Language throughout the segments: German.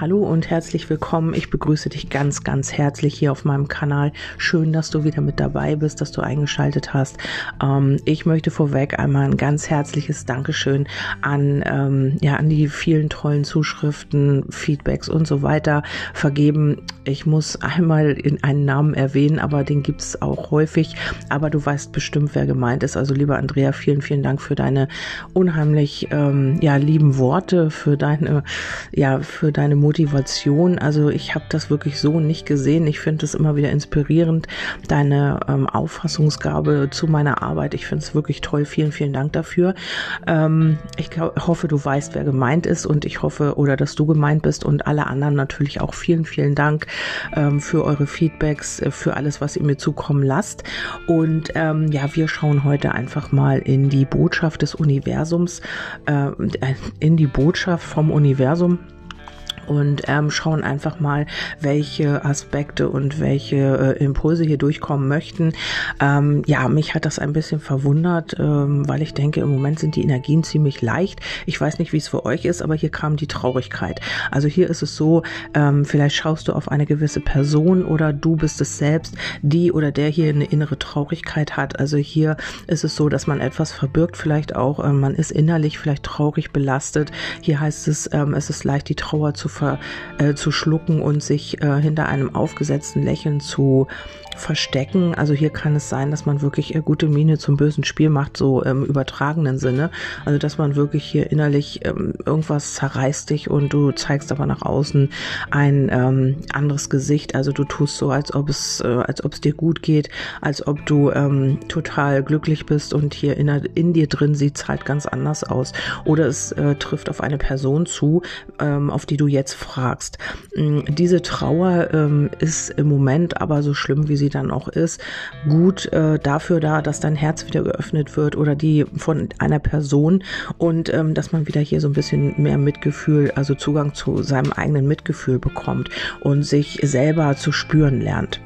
Hallo und herzlich willkommen. Ich begrüße dich ganz, ganz herzlich hier auf meinem Kanal. Schön, dass du wieder mit dabei bist, dass du eingeschaltet hast. Ähm, ich möchte vorweg einmal ein ganz herzliches Dankeschön an, ähm, ja, an die vielen tollen Zuschriften, Feedbacks und so weiter vergeben. Ich muss einmal in einen Namen erwähnen, aber den gibt es auch häufig. Aber du weißt bestimmt, wer gemeint ist. Also lieber Andrea, vielen, vielen Dank für deine unheimlich ähm, ja, lieben Worte, für deine, ja, für deine Motivation. Also ich habe das wirklich so nicht gesehen. Ich finde es immer wieder inspirierend, deine ähm, Auffassungsgabe zu meiner Arbeit. Ich finde es wirklich toll. Vielen, vielen Dank dafür. Ähm, ich glaub, hoffe, du weißt, wer gemeint ist und ich hoffe, oder dass du gemeint bist und alle anderen natürlich auch vielen, vielen Dank ähm, für eure Feedbacks, äh, für alles, was ihr mir zukommen lasst. Und ähm, ja, wir schauen heute einfach mal in die Botschaft des Universums, äh, in die Botschaft vom Universum und ähm, schauen einfach mal, welche Aspekte und welche äh, Impulse hier durchkommen möchten. Ähm, ja, mich hat das ein bisschen verwundert, ähm, weil ich denke, im Moment sind die Energien ziemlich leicht. Ich weiß nicht, wie es für euch ist, aber hier kam die Traurigkeit. Also hier ist es so, ähm, vielleicht schaust du auf eine gewisse Person oder du bist es selbst, die oder der hier eine innere Traurigkeit hat. Also hier ist es so, dass man etwas verbirgt, vielleicht auch, äh, man ist innerlich vielleicht traurig belastet. Hier heißt es, ähm, es ist leicht, die Trauer zu ver, äh, zu schlucken und sich äh, hinter einem aufgesetzten Lächeln zu verstecken. Also hier kann es sein, dass man wirklich äh, gute Miene zum bösen Spiel macht, so im übertragenen Sinne. Also dass man wirklich hier innerlich ähm, irgendwas zerreißt dich und du zeigst aber nach außen ein ähm, anderes Gesicht. Also du tust so, als ob es, äh, als ob es dir gut geht, als ob du ähm, total glücklich bist und hier in, in dir drin sieht es halt ganz anders aus. Oder es äh, trifft auf eine Person zu, ähm, auf die du jetzt fragst. Mm, diese Trauer ähm, ist im Moment aber so schlimm, wie sie dann auch ist, gut äh, dafür da, dass dein Herz wieder geöffnet wird oder die von einer Person und ähm, dass man wieder hier so ein bisschen mehr Mitgefühl, also Zugang zu seinem eigenen Mitgefühl bekommt und sich selber zu spüren lernt.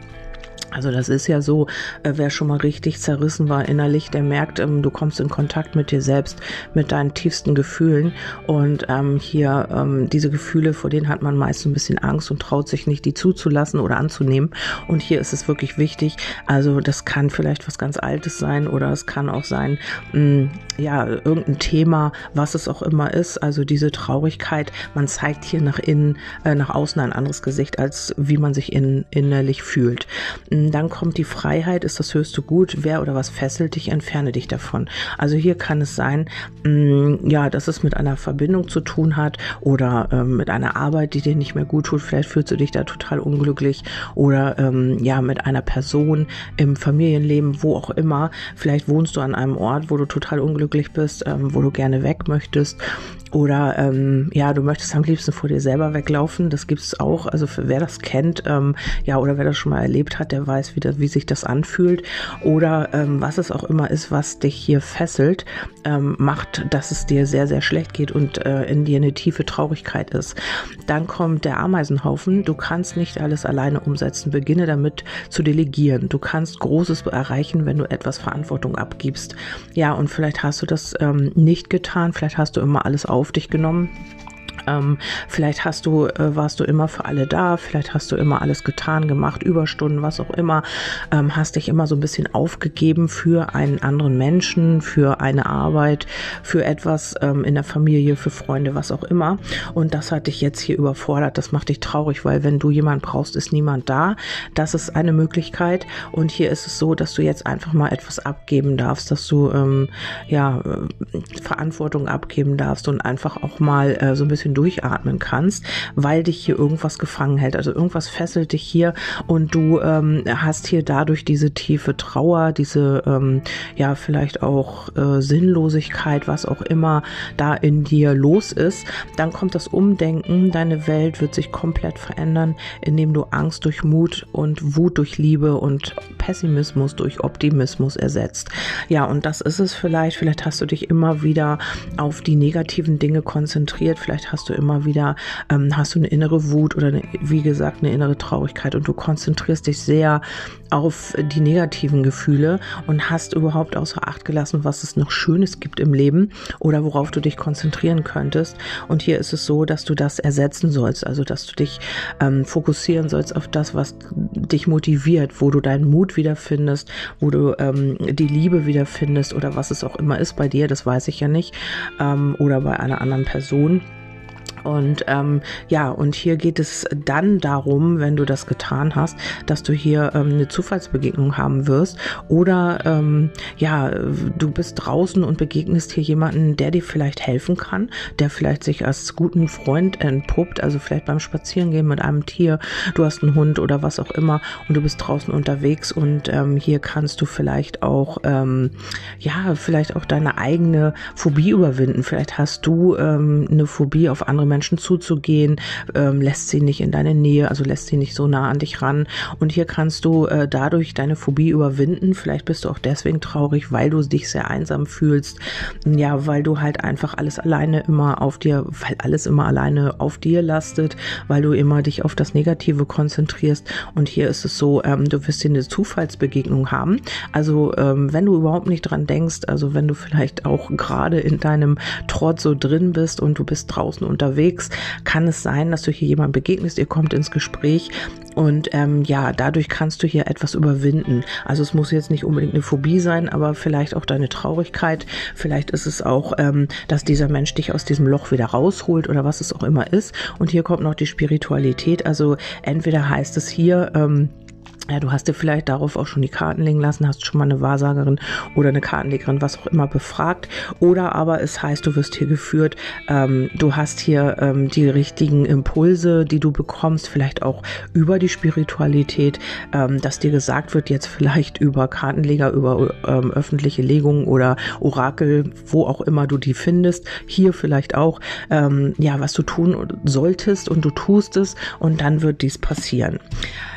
Also das ist ja so, äh, wer schon mal richtig zerrissen war innerlich, der merkt, ähm, du kommst in Kontakt mit dir selbst, mit deinen tiefsten Gefühlen. Und ähm, hier ähm, diese Gefühle, vor denen hat man meist ein bisschen Angst und traut sich nicht, die zuzulassen oder anzunehmen. Und hier ist es wirklich wichtig. Also das kann vielleicht was ganz Altes sein oder es kann auch sein, mh, ja, irgendein Thema, was es auch immer ist. Also diese Traurigkeit, man zeigt hier nach innen, äh, nach außen ein anderes Gesicht, als wie man sich in, innerlich fühlt. Dann kommt die Freiheit, ist das höchste Gut. Wer oder was fesselt dich, entferne dich davon. Also hier kann es sein, mm, ja, dass es mit einer Verbindung zu tun hat oder ähm, mit einer Arbeit, die dir nicht mehr gut tut. Vielleicht fühlst du dich da total unglücklich oder ähm, ja, mit einer Person im Familienleben, wo auch immer. Vielleicht wohnst du an einem Ort, wo du total unglücklich bist, ähm, wo du gerne weg möchtest oder ähm, ja, du möchtest am liebsten vor dir selber weglaufen. Das gibt's auch. Also für wer das kennt, ähm, ja, oder wer das schon mal erlebt hat, der weiß, wie, das, wie sich das anfühlt. Oder ähm, was es auch immer ist, was dich hier fesselt, ähm, macht, dass es dir sehr, sehr schlecht geht und äh, in dir eine tiefe Traurigkeit ist. Dann kommt der Ameisenhaufen. Du kannst nicht alles alleine umsetzen. Beginne damit zu delegieren. Du kannst Großes erreichen, wenn du etwas Verantwortung abgibst. Ja, und vielleicht hast du das ähm, nicht getan. Vielleicht hast du immer alles auf auf dich genommen ähm, vielleicht hast du, äh, warst du immer für alle da, vielleicht hast du immer alles getan, gemacht, Überstunden, was auch immer, ähm, hast dich immer so ein bisschen aufgegeben für einen anderen Menschen, für eine Arbeit, für etwas ähm, in der Familie, für Freunde, was auch immer. Und das hat dich jetzt hier überfordert. Das macht dich traurig, weil wenn du jemand brauchst, ist niemand da. Das ist eine Möglichkeit. Und hier ist es so, dass du jetzt einfach mal etwas abgeben darfst, dass du ähm, ja äh, Verantwortung abgeben darfst und einfach auch mal äh, so ein bisschen bisschen durchatmen kannst, weil dich hier irgendwas gefangen hält. Also irgendwas fesselt dich hier und du ähm, hast hier dadurch diese tiefe Trauer, diese ähm, ja vielleicht auch äh, Sinnlosigkeit, was auch immer da in dir los ist. Dann kommt das Umdenken, deine Welt wird sich komplett verändern, indem du Angst durch Mut und Wut durch Liebe und Pessimismus durch Optimismus ersetzt. Ja, und das ist es vielleicht. Vielleicht hast du dich immer wieder auf die negativen Dinge konzentriert. Vielleicht hast du immer wieder, ähm, hast du eine innere Wut oder eine, wie gesagt eine innere Traurigkeit und du konzentrierst dich sehr auf die negativen Gefühle und hast überhaupt außer Acht gelassen, was es noch Schönes gibt im Leben oder worauf du dich konzentrieren könntest. Und hier ist es so, dass du das ersetzen sollst, also dass du dich ähm, fokussieren sollst auf das, was dich motiviert, wo du deinen Mut wiederfindest, wo du ähm, die Liebe wiederfindest oder was es auch immer ist bei dir, das weiß ich ja nicht, ähm, oder bei einer anderen Person. Und ähm, ja, und hier geht es dann darum, wenn du das getan hast, dass du hier ähm, eine Zufallsbegegnung haben wirst oder ähm, ja, du bist draußen und begegnest hier jemanden, der dir vielleicht helfen kann, der vielleicht sich als guten Freund entpuppt, also vielleicht beim Spazierengehen mit einem Tier, du hast einen Hund oder was auch immer und du bist draußen unterwegs und ähm, hier kannst du vielleicht auch ähm, ja, vielleicht auch deine eigene Phobie überwinden. Vielleicht hast du ähm, eine Phobie auf andere Menschen zuzugehen, ähm, lässt sie nicht in deine Nähe, also lässt sie nicht so nah an dich ran. Und hier kannst du äh, dadurch deine Phobie überwinden. Vielleicht bist du auch deswegen traurig, weil du dich sehr einsam fühlst. Ja, weil du halt einfach alles alleine immer auf dir, weil alles immer alleine auf dir lastet, weil du immer dich auf das Negative konzentrierst. Und hier ist es so, ähm, du wirst hier eine Zufallsbegegnung haben. Also ähm, wenn du überhaupt nicht dran denkst, also wenn du vielleicht auch gerade in deinem Trott so drin bist und du bist draußen unterwegs, unterwegs, kann es sein, dass du hier jemand begegnest, ihr kommt ins Gespräch und ähm, ja, dadurch kannst du hier etwas überwinden. Also es muss jetzt nicht unbedingt eine Phobie sein, aber vielleicht auch deine Traurigkeit. Vielleicht ist es auch, ähm, dass dieser Mensch dich aus diesem Loch wieder rausholt oder was es auch immer ist. Und hier kommt noch die Spiritualität. Also entweder heißt es hier, ähm, ja, du hast dir vielleicht darauf auch schon die Karten legen lassen, hast schon mal eine Wahrsagerin oder eine Kartenlegerin, was auch immer, befragt. Oder aber es heißt, du wirst hier geführt, ähm, du hast hier ähm, die richtigen Impulse, die du bekommst, vielleicht auch über die Spiritualität, ähm, dass dir gesagt wird, jetzt vielleicht über Kartenleger, über ähm, öffentliche Legungen oder Orakel, wo auch immer du die findest. Hier vielleicht auch, ähm, ja, was du tun solltest und du tust es und dann wird dies passieren.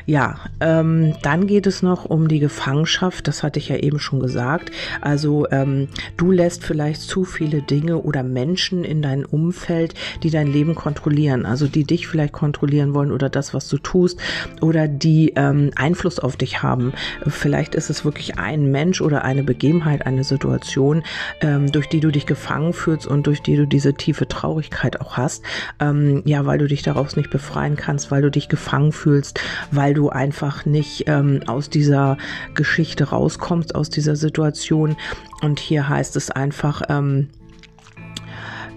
Ja, ähm, dann geht es noch um die Gefangenschaft. Das hatte ich ja eben schon gesagt. Also ähm, du lässt vielleicht zu viele Dinge oder Menschen in dein Umfeld, die dein Leben kontrollieren. Also die dich vielleicht kontrollieren wollen oder das, was du tust oder die ähm, Einfluss auf dich haben. Vielleicht ist es wirklich ein Mensch oder eine Begebenheit, eine Situation, ähm, durch die du dich gefangen fühlst und durch die du diese tiefe Traurigkeit auch hast. Ähm, ja, weil du dich daraus nicht befreien kannst, weil du dich gefangen fühlst, weil du einfach nicht ähm, aus dieser Geschichte rauskommst, aus dieser Situation. Und hier heißt es einfach, ähm,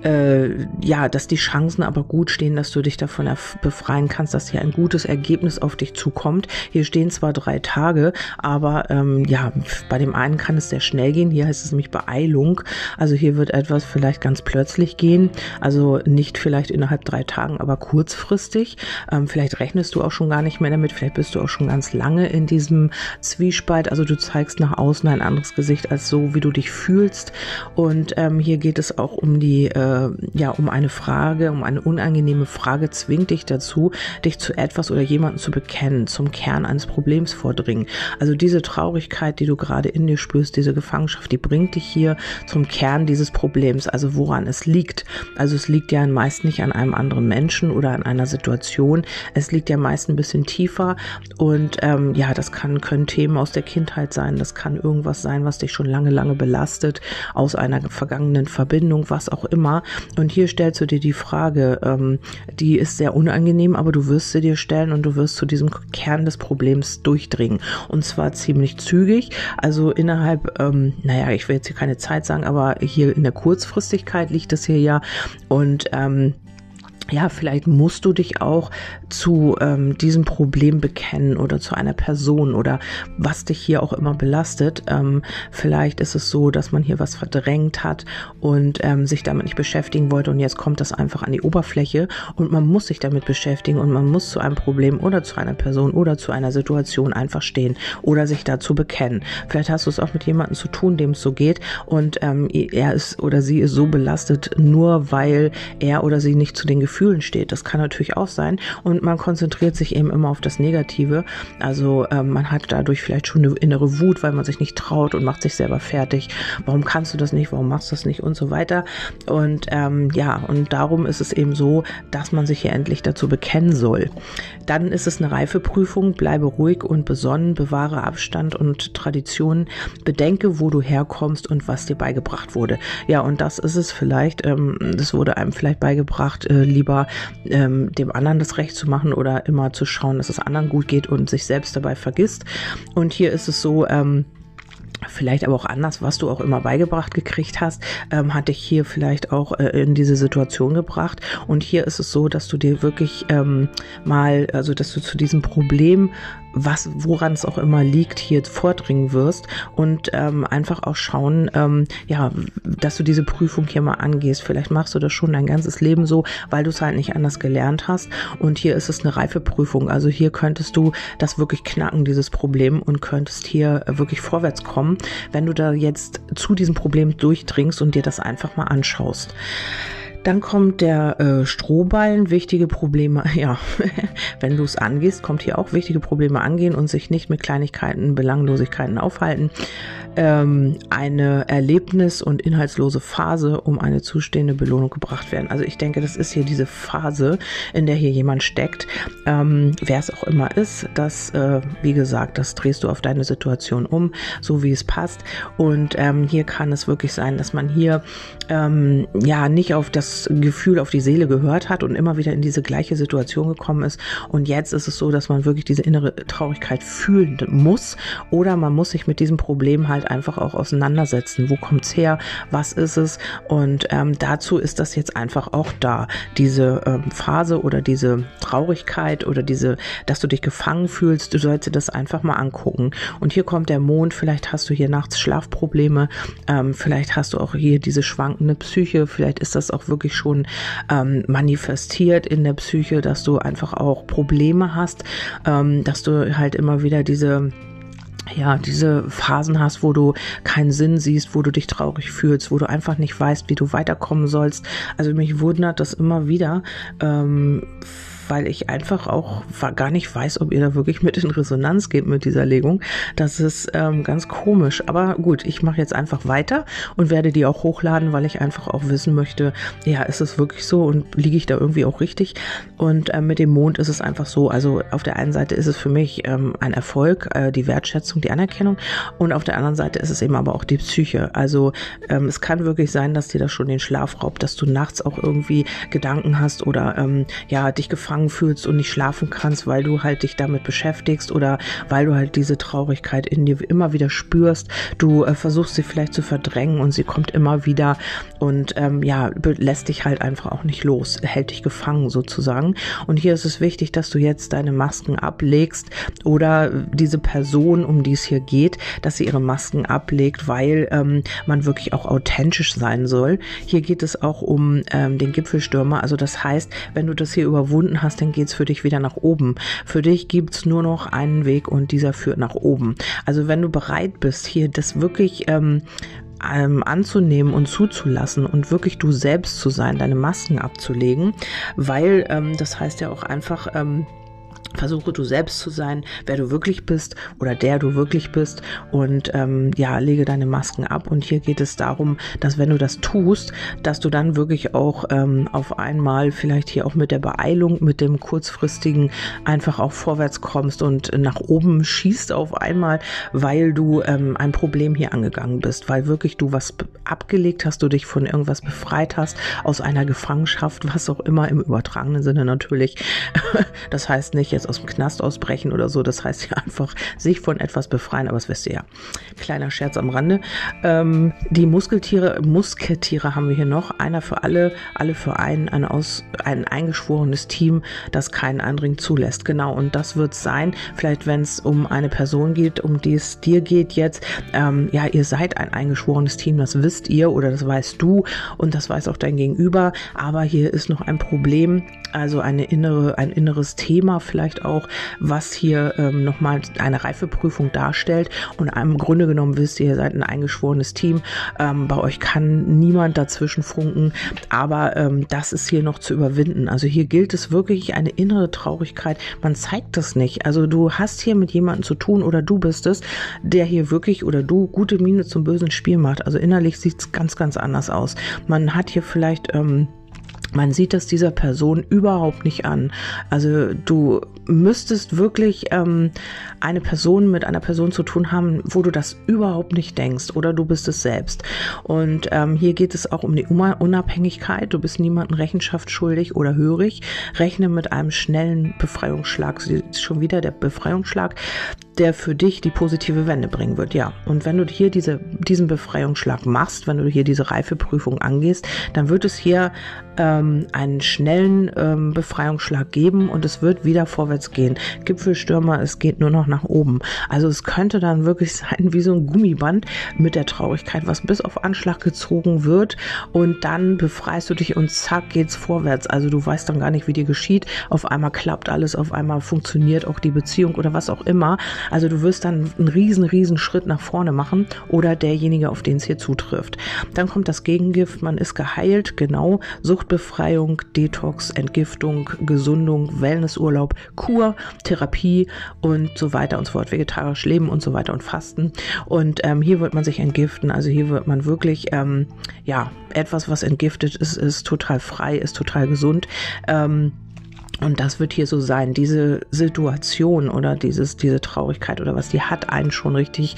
äh, ja, dass die Chancen aber gut stehen, dass du dich davon befreien kannst, dass hier ein gutes Ergebnis auf dich zukommt. Hier stehen zwar drei Tage, aber ähm, ja, bei dem einen kann es sehr schnell gehen. Hier heißt es nämlich Beeilung. Also hier wird etwas vielleicht ganz plötzlich gehen. Also nicht vielleicht innerhalb drei Tagen, aber kurzfristig. Ähm, vielleicht rechnest du auch schon gar nicht mehr damit. Vielleicht bist du auch schon ganz lange in diesem Zwiespalt. Also du zeigst nach außen ein anderes Gesicht als so, wie du dich fühlst. Und ähm, hier geht es auch um die äh, äh, ja, um eine Frage, um eine unangenehme Frage zwingt dich dazu, dich zu etwas oder jemanden zu bekennen, zum Kern eines Problems vordringen. Also diese Traurigkeit, die du gerade in dir spürst, diese Gefangenschaft, die bringt dich hier zum Kern dieses Problems, also woran es liegt. Also es liegt ja meist nicht an einem anderen Menschen oder an einer Situation. Es liegt ja meist ein bisschen tiefer und ähm, ja, das kann, können Themen aus der Kindheit sein, das kann irgendwas sein, was dich schon lange, lange belastet, aus einer vergangenen Verbindung, was auch immer. Und hier stellst du dir die Frage, ähm, die ist sehr unangenehm, aber du wirst sie dir stellen und du wirst zu diesem Kern des Problems durchdringen. Und zwar ziemlich zügig. Also innerhalb, ähm, naja, ich will jetzt hier keine Zeit sagen, aber hier in der Kurzfristigkeit liegt es hier ja. Und ähm, ja, vielleicht musst du dich auch zu ähm, diesem Problem bekennen oder zu einer Person oder was dich hier auch immer belastet. Ähm, vielleicht ist es so, dass man hier was verdrängt hat und ähm, sich damit nicht beschäftigen wollte und jetzt kommt das einfach an die Oberfläche und man muss sich damit beschäftigen und man muss zu einem Problem oder zu einer Person oder zu einer Situation einfach stehen oder sich dazu bekennen. Vielleicht hast du es auch mit jemandem zu tun, dem es so geht und ähm, er ist oder sie ist so belastet, nur weil er oder sie nicht zu den Gefühlen Gefühlen steht. Das kann natürlich auch sein. Und man konzentriert sich eben immer auf das Negative. Also ähm, man hat dadurch vielleicht schon eine innere Wut, weil man sich nicht traut und macht sich selber fertig. Warum kannst du das nicht? Warum machst du das nicht? Und so weiter. Und ähm, ja, und darum ist es eben so, dass man sich hier endlich dazu bekennen soll. Dann ist es eine Reifeprüfung. Bleibe ruhig und besonnen, bewahre Abstand und Traditionen. Bedenke, wo du herkommst und was dir beigebracht wurde. Ja, und das ist es vielleicht. Ähm, das wurde einem vielleicht beigebracht, äh, lieber ähm, dem anderen das Recht zu machen oder immer zu schauen, dass es anderen gut geht und sich selbst dabei vergisst. Und hier ist es so, ähm, vielleicht aber auch anders, was du auch immer beigebracht gekriegt hast, ähm, hat dich hier vielleicht auch äh, in diese Situation gebracht. Und hier ist es so, dass du dir wirklich ähm, mal, also dass du zu diesem Problem was, woran es auch immer liegt, hier vordringen wirst und ähm, einfach auch schauen, ähm, ja, dass du diese Prüfung hier mal angehst. Vielleicht machst du das schon dein ganzes Leben so, weil du es halt nicht anders gelernt hast. Und hier ist es eine Reifeprüfung. Also hier könntest du das wirklich knacken, dieses Problem, und könntest hier wirklich vorwärts kommen, wenn du da jetzt zu diesem Problem durchdringst und dir das einfach mal anschaust. Dann kommt der äh, Strohballen, wichtige Probleme, ja, wenn du es angehst, kommt hier auch wichtige Probleme angehen und sich nicht mit Kleinigkeiten, Belanglosigkeiten aufhalten. Ähm, eine Erlebnis- und inhaltslose Phase, um eine zustehende Belohnung gebracht werden. Also ich denke, das ist hier diese Phase, in der hier jemand steckt. Ähm, Wer es auch immer ist, das, äh, wie gesagt, das drehst du auf deine Situation um, so wie es passt. Und ähm, hier kann es wirklich sein, dass man hier ähm, ja nicht auf das das Gefühl auf die Seele gehört hat und immer wieder in diese gleiche Situation gekommen ist. Und jetzt ist es so, dass man wirklich diese innere Traurigkeit fühlen muss oder man muss sich mit diesem Problem halt einfach auch auseinandersetzen. Wo kommt's her? Was ist es? Und ähm, dazu ist das jetzt einfach auch da. Diese ähm, Phase oder diese Traurigkeit oder diese, dass du dich gefangen fühlst, du sollst dir das einfach mal angucken. Und hier kommt der Mond, vielleicht hast du hier nachts Schlafprobleme, ähm, vielleicht hast du auch hier diese schwankende Psyche, vielleicht ist das auch wirklich wirklich schon ähm, manifestiert in der Psyche, dass du einfach auch Probleme hast, ähm, dass du halt immer wieder diese ja, diese Phasen hast, wo du keinen Sinn siehst, wo du dich traurig fühlst, wo du einfach nicht weißt, wie du weiterkommen sollst. Also mich wundert das immer wieder. Ähm, weil ich einfach auch gar nicht weiß, ob ihr da wirklich mit in Resonanz geht mit dieser Legung. Das ist ähm, ganz komisch. Aber gut, ich mache jetzt einfach weiter und werde die auch hochladen, weil ich einfach auch wissen möchte, ja, ist es wirklich so und liege ich da irgendwie auch richtig? Und äh, mit dem Mond ist es einfach so, also auf der einen Seite ist es für mich ähm, ein Erfolg, äh, die Wertschätzung, die Anerkennung und auf der anderen Seite ist es eben aber auch die Psyche. Also ähm, es kann wirklich sein, dass dir das schon den Schlaf raubt, dass du nachts auch irgendwie Gedanken hast oder ähm, ja, dich gefangen gefangen fühlst und nicht schlafen kannst, weil du halt dich damit beschäftigst oder weil du halt diese Traurigkeit in dir immer wieder spürst. Du äh, versuchst sie vielleicht zu verdrängen und sie kommt immer wieder und ähm, ja, lässt dich halt einfach auch nicht los, hält dich gefangen sozusagen. Und hier ist es wichtig, dass du jetzt deine Masken ablegst oder diese Person, um die es hier geht, dass sie ihre Masken ablegt, weil ähm, man wirklich auch authentisch sein soll. Hier geht es auch um ähm, den Gipfelstürmer. Also das heißt, wenn du das hier überwunden hast, dann geht's für dich wieder nach oben. Für dich gibt's nur noch einen Weg und dieser führt nach oben. Also wenn du bereit bist, hier das wirklich ähm, ähm, anzunehmen und zuzulassen und wirklich du selbst zu sein, deine Masken abzulegen, weil ähm, das heißt ja auch einfach, ähm, Versuche du selbst zu sein, wer du wirklich bist oder der du wirklich bist und ähm, ja, lege deine Masken ab. Und hier geht es darum, dass wenn du das tust, dass du dann wirklich auch ähm, auf einmal vielleicht hier auch mit der Beeilung, mit dem kurzfristigen einfach auch vorwärts kommst und nach oben schießt auf einmal, weil du ähm, ein Problem hier angegangen bist, weil wirklich du was abgelegt hast, du dich von irgendwas befreit hast, aus einer Gefangenschaft, was auch immer im übertragenen Sinne natürlich. Das heißt nicht jetzt aus dem Knast ausbrechen oder so. Das heißt ja einfach sich von etwas befreien, aber das wisst ihr ja. Kleiner Scherz am Rande. Ähm, die Muskeltiere, Musketiere haben wir hier noch. Einer für alle, alle für einen, ein, aus, ein eingeschworenes Team, das keinen Eindring zulässt. Genau, und das wird sein, vielleicht wenn es um eine Person geht, um die es dir geht jetzt. Ähm, ja, ihr seid ein eingeschworenes Team, das wisst ihr oder das weißt du und das weiß auch dein Gegenüber. Aber hier ist noch ein Problem, also eine innere, ein inneres Thema vielleicht vielleicht auch, was hier ähm, nochmal eine Reifeprüfung darstellt. Und im Grunde genommen wisst ihr, ihr seid ein eingeschworenes Team. Ähm, bei euch kann niemand dazwischen funken, aber ähm, das ist hier noch zu überwinden. Also hier gilt es wirklich eine innere Traurigkeit. Man zeigt das nicht. Also du hast hier mit jemandem zu tun oder du bist es, der hier wirklich oder du gute Miene zum bösen Spiel macht. Also innerlich sieht es ganz, ganz anders aus. Man hat hier vielleicht ähm, man sieht das dieser Person überhaupt nicht an. Also du müsstest wirklich ähm, eine Person mit einer Person zu tun haben, wo du das überhaupt nicht denkst oder du bist es selbst. Und ähm, hier geht es auch um die Unabhängigkeit. Du bist niemandem Rechenschaft schuldig oder hörig. Rechne mit einem schnellen Befreiungsschlag. Schon wieder der Befreiungsschlag, der für dich die positive Wende bringen wird. Ja, und wenn du hier diese, diesen Befreiungsschlag machst, wenn du hier diese Reifeprüfung angehst, dann wird es hier ähm, einen schnellen ähm, Befreiungsschlag geben und es wird wieder vorwärts gehen. Gipfelstürmer, es geht nur noch nach oben. Also es könnte dann wirklich sein wie so ein Gummiband mit der Traurigkeit, was bis auf Anschlag gezogen wird und dann befreist du dich und zack geht's vorwärts. Also du weißt dann gar nicht, wie dir geschieht. Auf einmal klappt alles, auf einmal funktioniert auch die Beziehung oder was auch immer. Also du wirst dann einen riesen, riesen Schritt nach vorne machen oder derjenige, auf den es hier zutrifft. Dann kommt das Gegengift, man ist geheilt, genau. Suchtbefreiung, Detox, Entgiftung, Gesundung, Wellnessurlaub, Kur, Therapie und so weiter und so fort. Vegetarisch leben und so weiter und fasten. Und ähm, hier wird man sich entgiften. Also hier wird man wirklich, ähm, ja, etwas, was entgiftet ist, ist total frei, ist total gesund. Ähm, und das wird hier so sein. Diese Situation oder dieses, diese Traurigkeit oder was, die hat einen schon richtig,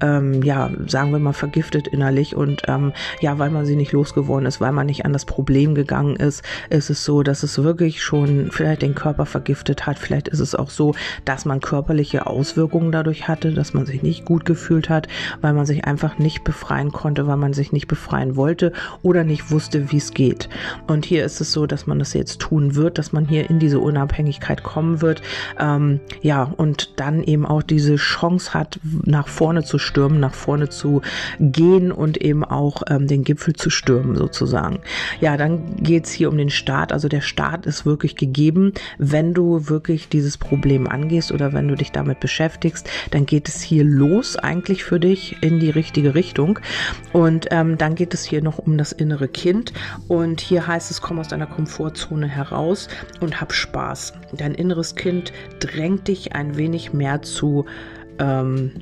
ähm, ja, sagen wir mal, vergiftet innerlich. Und ähm, ja, weil man sie nicht losgeworden ist, weil man nicht an das Problem gegangen ist, ist es so, dass es wirklich schon vielleicht den Körper vergiftet hat. Vielleicht ist es auch so, dass man körperliche Auswirkungen dadurch hatte, dass man sich nicht gut gefühlt hat, weil man sich einfach nicht befreien konnte, weil man sich nicht befreien wollte oder nicht wusste, wie es geht. Und hier ist es so, dass man das jetzt tun wird, dass man hier in diese Unabhängigkeit kommen wird. Ähm, ja, und dann eben auch diese Chance hat, nach vorne zu stürmen, nach vorne zu gehen und eben auch ähm, den Gipfel zu stürmen sozusagen. Ja, dann geht's hier um den Start. Also der Start ist wirklich gegeben. Wenn du wirklich dieses Problem angehst oder wenn du dich damit beschäftigst, dann geht es hier los eigentlich für dich in die richtige Richtung. Und ähm, dann geht es hier noch um das innere Kind. Und hier heißt es, komm aus deiner Komfortzone heraus und hab Spaß. Dein inneres Kind drängt dich ein wenig mehr zu ähm,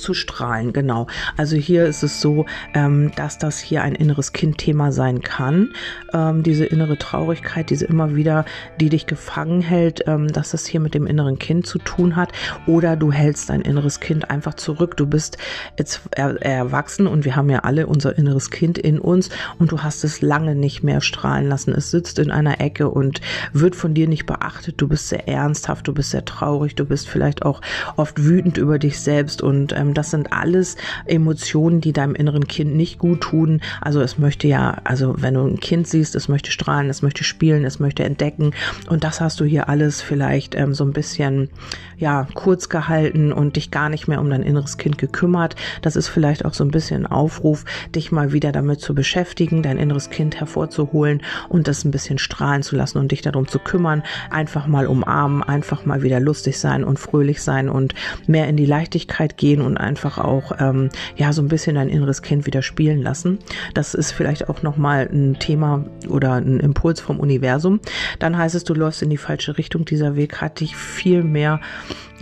zu strahlen, genau. Also hier ist es so, ähm, dass das hier ein inneres Kindthema sein kann. Ähm, diese innere Traurigkeit, diese immer wieder, die dich gefangen hält, ähm, dass das hier mit dem inneren Kind zu tun hat. Oder du hältst dein inneres Kind einfach zurück. Du bist jetzt er erwachsen und wir haben ja alle unser inneres Kind in uns und du hast es lange nicht mehr strahlen lassen. Es sitzt in einer Ecke und wird von dir nicht beachtet. Du bist sehr ernsthaft, du bist sehr traurig, du bist vielleicht auch oft wütend über dich selbst und ähm, das sind alles Emotionen, die deinem inneren Kind nicht gut tun. Also es möchte ja, also wenn du ein Kind siehst, es möchte strahlen, es möchte spielen, es möchte entdecken. Und das hast du hier alles vielleicht ähm, so ein bisschen, ja, kurz gehalten und dich gar nicht mehr um dein inneres Kind gekümmert. Das ist vielleicht auch so ein bisschen ein Aufruf, dich mal wieder damit zu beschäftigen, dein inneres Kind hervorzuholen und das ein bisschen strahlen zu lassen und dich darum zu kümmern. Einfach mal umarmen, einfach mal wieder lustig sein und fröhlich sein und mehr in die Leichtigkeit gehen und einfach auch ähm, ja so ein bisschen dein inneres Kind wieder spielen lassen. Das ist vielleicht auch nochmal ein Thema oder ein Impuls vom Universum. Dann heißt es, du läufst in die falsche Richtung. Dieser Weg hat dich viel mehr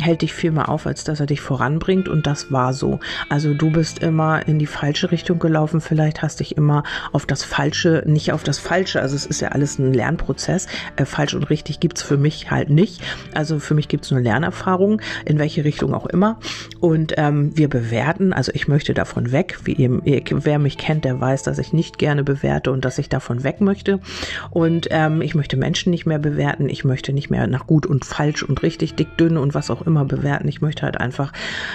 hält dich viel mehr auf, als dass er dich voranbringt. Und das war so. Also du bist immer in die falsche Richtung gelaufen. Vielleicht hast dich immer auf das Falsche, nicht auf das Falsche. Also es ist ja alles ein Lernprozess. Äh, falsch und richtig gibt's für mich halt nicht. Also für mich gibt's nur Lernerfahrungen, in welche Richtung auch immer. Und ähm, wir bewerten, also ich möchte davon weg. Wie eben, wer mich kennt, der weiß, dass ich nicht gerne bewerte und dass ich davon weg möchte. Und ähm, ich möchte Menschen nicht mehr bewerten. Ich möchte nicht mehr nach gut und falsch und richtig, dick, dünn und was auch immer bewerten. Ich möchte halt einfach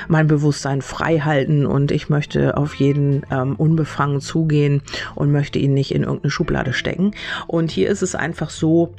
mein Bewusstsein frei halten und ich möchte auf jeden ähm, unbefangen zugehen und möchte ihn nicht in irgendeine Schublade stecken. Und hier ist es einfach so,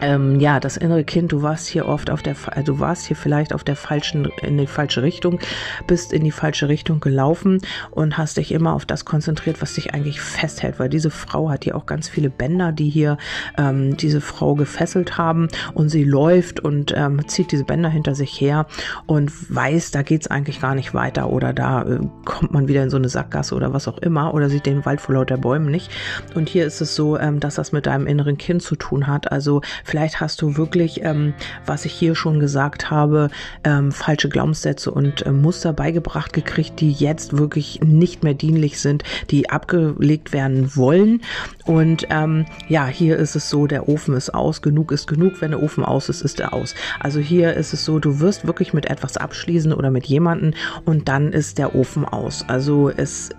ähm, ja, das innere Kind, du warst hier oft auf der, äh, du warst hier vielleicht auf der falschen, in die falsche Richtung, bist in die falsche Richtung gelaufen und hast dich immer auf das konzentriert, was dich eigentlich festhält, weil diese Frau hat hier auch ganz viele Bänder, die hier ähm, diese Frau gefesselt haben und sie läuft und ähm, zieht diese Bänder hinter sich her und weiß, da geht's eigentlich gar nicht weiter oder da äh, kommt man wieder in so eine Sackgasse oder was auch immer oder sieht den Wald vor lauter Bäumen nicht. Und hier ist es so, ähm, dass das mit deinem inneren Kind zu tun hat. Also Vielleicht hast du wirklich, ähm, was ich hier schon gesagt habe, ähm, falsche Glaubenssätze und äh, Muster beigebracht gekriegt, die jetzt wirklich nicht mehr dienlich sind, die abgelegt werden wollen. Und ähm, ja, hier ist es so, der Ofen ist aus, genug ist genug. Wenn der Ofen aus ist, ist er aus. Also hier ist es so, du wirst wirklich mit etwas abschließen oder mit jemanden und dann ist der Ofen aus. Also es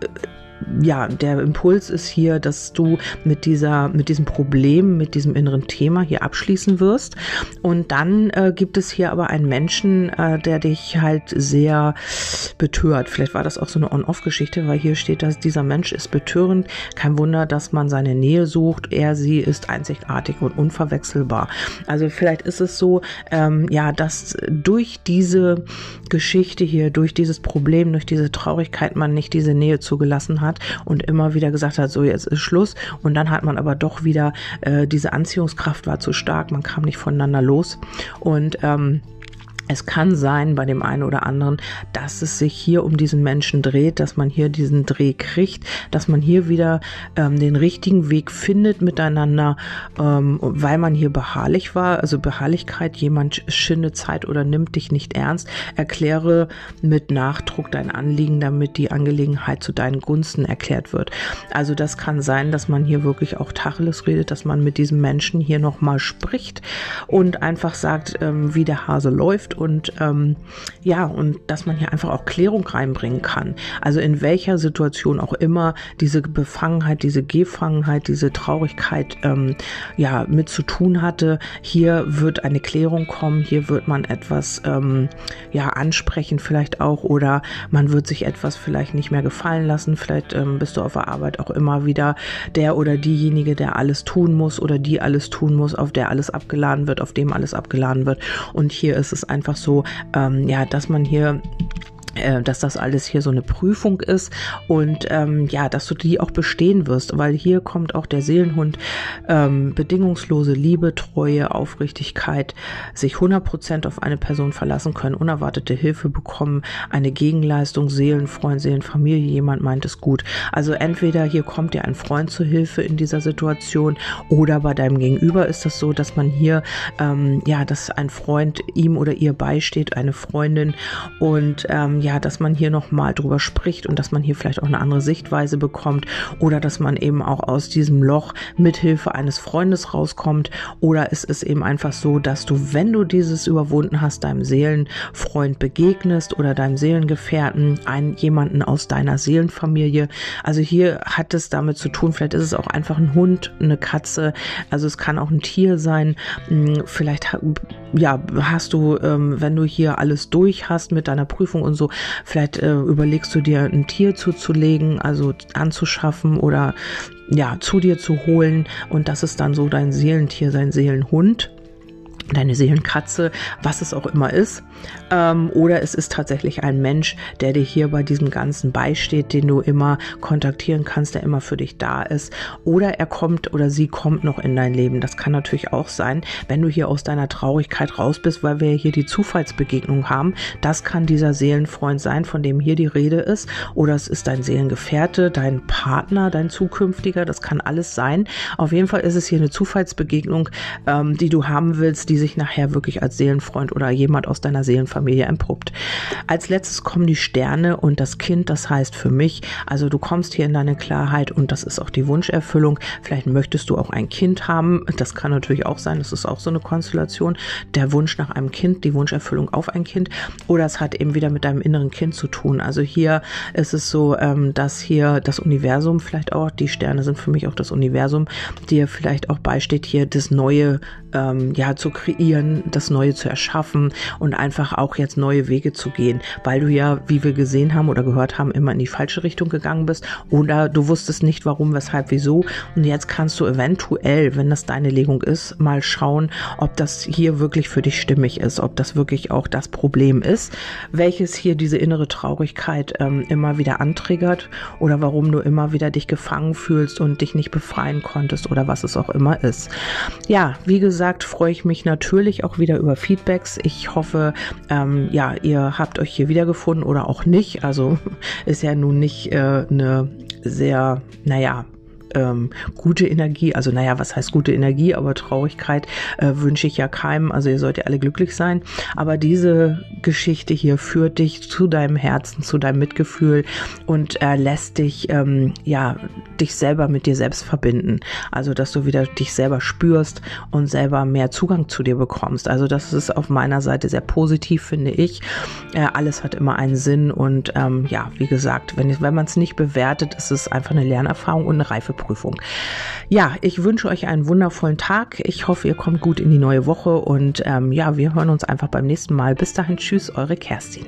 ja, der Impuls ist hier, dass du mit dieser, mit diesem Problem, mit diesem inneren Thema hier abschließen wirst. Und dann äh, gibt es hier aber einen Menschen, äh, der dich halt sehr betört. Vielleicht war das auch so eine On-Off-Geschichte, weil hier steht, dass dieser Mensch ist betörend. Kein Wunder, dass man seine Nähe sucht. Er, sie ist einzigartig und unverwechselbar. Also vielleicht ist es so, ähm, ja, dass durch diese Geschichte hier, durch dieses Problem, durch diese Traurigkeit man nicht diese Nähe zugelassen hat hat und immer wieder gesagt hat, so jetzt ist Schluss. Und dann hat man aber doch wieder, äh, diese Anziehungskraft war zu stark, man kam nicht voneinander los. Und ähm, es kann sein bei dem einen oder anderen, dass es sich hier um diesen Menschen dreht, dass man hier diesen Dreh kriegt, dass man hier wieder ähm, den richtigen Weg findet miteinander, ähm, weil man hier beharrlich war. Also Beharrlichkeit, jemand schindet Zeit oder nimmt dich nicht ernst. Erkläre mit Nachdruck dein Anliegen, damit die Angelegenheit zu deinen Gunsten erklärt wird. Also das kann sein, dass man hier wirklich auch Tacheles redet, dass man mit diesem Menschen hier nochmal spricht und einfach sagt, ähm, wie der Hase läuft und ähm, ja, und dass man hier einfach auch Klärung reinbringen kann. Also in welcher Situation auch immer diese Befangenheit, diese Gefangenheit, diese Traurigkeit ähm, ja mit zu tun hatte, hier wird eine Klärung kommen, hier wird man etwas ähm, ja ansprechen vielleicht auch oder man wird sich etwas vielleicht nicht mehr gefallen lassen, vielleicht ähm, bist du auf der Arbeit auch immer wieder der oder diejenige, der alles tun muss oder die alles tun muss, auf der alles abgeladen wird, auf dem alles abgeladen wird und hier ist es einfach einfach so, ähm, ja, dass man hier äh, dass das alles hier so eine Prüfung ist und ähm, ja, dass du die auch bestehen wirst, weil hier kommt auch der Seelenhund ähm, bedingungslose Liebe, Treue, Aufrichtigkeit, sich 100% auf eine Person verlassen können, unerwartete Hilfe bekommen, eine Gegenleistung, Seelenfreund, Seelenfamilie, jemand meint es gut. Also entweder hier kommt dir ein Freund zur Hilfe in dieser Situation oder bei deinem Gegenüber ist das so, dass man hier ähm, ja, dass ein Freund ihm oder ihr beisteht, eine Freundin und ähm, ja, dass man hier nochmal drüber spricht und dass man hier vielleicht auch eine andere Sichtweise bekommt oder dass man eben auch aus diesem Loch mithilfe eines Freundes rauskommt oder es ist eben einfach so, dass du, wenn du dieses überwunden hast, deinem Seelenfreund begegnest oder deinem Seelengefährten, einen jemanden aus deiner Seelenfamilie. Also hier hat es damit zu tun, vielleicht ist es auch einfach ein Hund, eine Katze, also es kann auch ein Tier sein. Hm, vielleicht ja, hast du, ähm, wenn du hier alles durch hast mit deiner Prüfung und so, vielleicht äh, überlegst du dir ein Tier zuzulegen, also anzuschaffen oder ja, zu dir zu holen. Und das ist dann so dein Seelentier, sein Seelenhund deine Seelenkatze, was es auch immer ist. Ähm, oder es ist tatsächlich ein Mensch, der dir hier bei diesem Ganzen beisteht, den du immer kontaktieren kannst, der immer für dich da ist. Oder er kommt oder sie kommt noch in dein Leben. Das kann natürlich auch sein, wenn du hier aus deiner Traurigkeit raus bist, weil wir hier die Zufallsbegegnung haben. Das kann dieser Seelenfreund sein, von dem hier die Rede ist. Oder es ist dein Seelengefährte, dein Partner, dein zukünftiger. Das kann alles sein. Auf jeden Fall ist es hier eine Zufallsbegegnung, ähm, die du haben willst, die sich nachher wirklich als Seelenfreund oder jemand aus deiner Seelenfamilie entpuppt. Als letztes kommen die Sterne und das Kind, das heißt für mich, also du kommst hier in deine Klarheit und das ist auch die Wunscherfüllung. Vielleicht möchtest du auch ein Kind haben. Das kann natürlich auch sein, das ist auch so eine Konstellation. Der Wunsch nach einem Kind, die Wunscherfüllung auf ein Kind. Oder es hat eben wieder mit deinem inneren Kind zu tun. Also hier ist es so, ähm, dass hier das Universum vielleicht auch, die Sterne sind für mich auch das Universum, dir vielleicht auch beisteht, hier das Neue ähm, ja zu kreieren, das Neue zu erschaffen und einfach auch jetzt neue Wege zu gehen, weil du ja, wie wir gesehen haben oder gehört haben, immer in die falsche Richtung gegangen bist oder du wusstest nicht warum, weshalb, wieso und jetzt kannst du eventuell, wenn das deine Legung ist, mal schauen, ob das hier wirklich für dich stimmig ist, ob das wirklich auch das Problem ist, welches hier diese innere Traurigkeit ähm, immer wieder antriggert oder warum du immer wieder dich gefangen fühlst und dich nicht befreien konntest oder was es auch immer ist. Ja, wie gesagt, freue ich mich natürlich auch wieder über Feedbacks. Ich hoffe, ähm, ja, ihr habt euch hier wiedergefunden oder auch nicht. Also ist ja nun nicht äh, eine sehr, naja, ähm, gute Energie, also naja, was heißt gute Energie, aber Traurigkeit äh, wünsche ich ja keinem, also ihr sollt ja alle glücklich sein, aber diese Geschichte hier führt dich zu deinem Herzen, zu deinem Mitgefühl und äh, lässt dich, ähm, ja, dich selber mit dir selbst verbinden, also dass du wieder dich selber spürst und selber mehr Zugang zu dir bekommst, also das ist auf meiner Seite sehr positiv, finde ich, äh, alles hat immer einen Sinn und ähm, ja, wie gesagt, wenn, wenn man es nicht bewertet, ist es einfach eine Lernerfahrung und eine reife Prüfung. Ja, ich wünsche euch einen wundervollen Tag. Ich hoffe, ihr kommt gut in die neue Woche und ähm, ja, wir hören uns einfach beim nächsten Mal. Bis dahin, tschüss, eure Kerstin.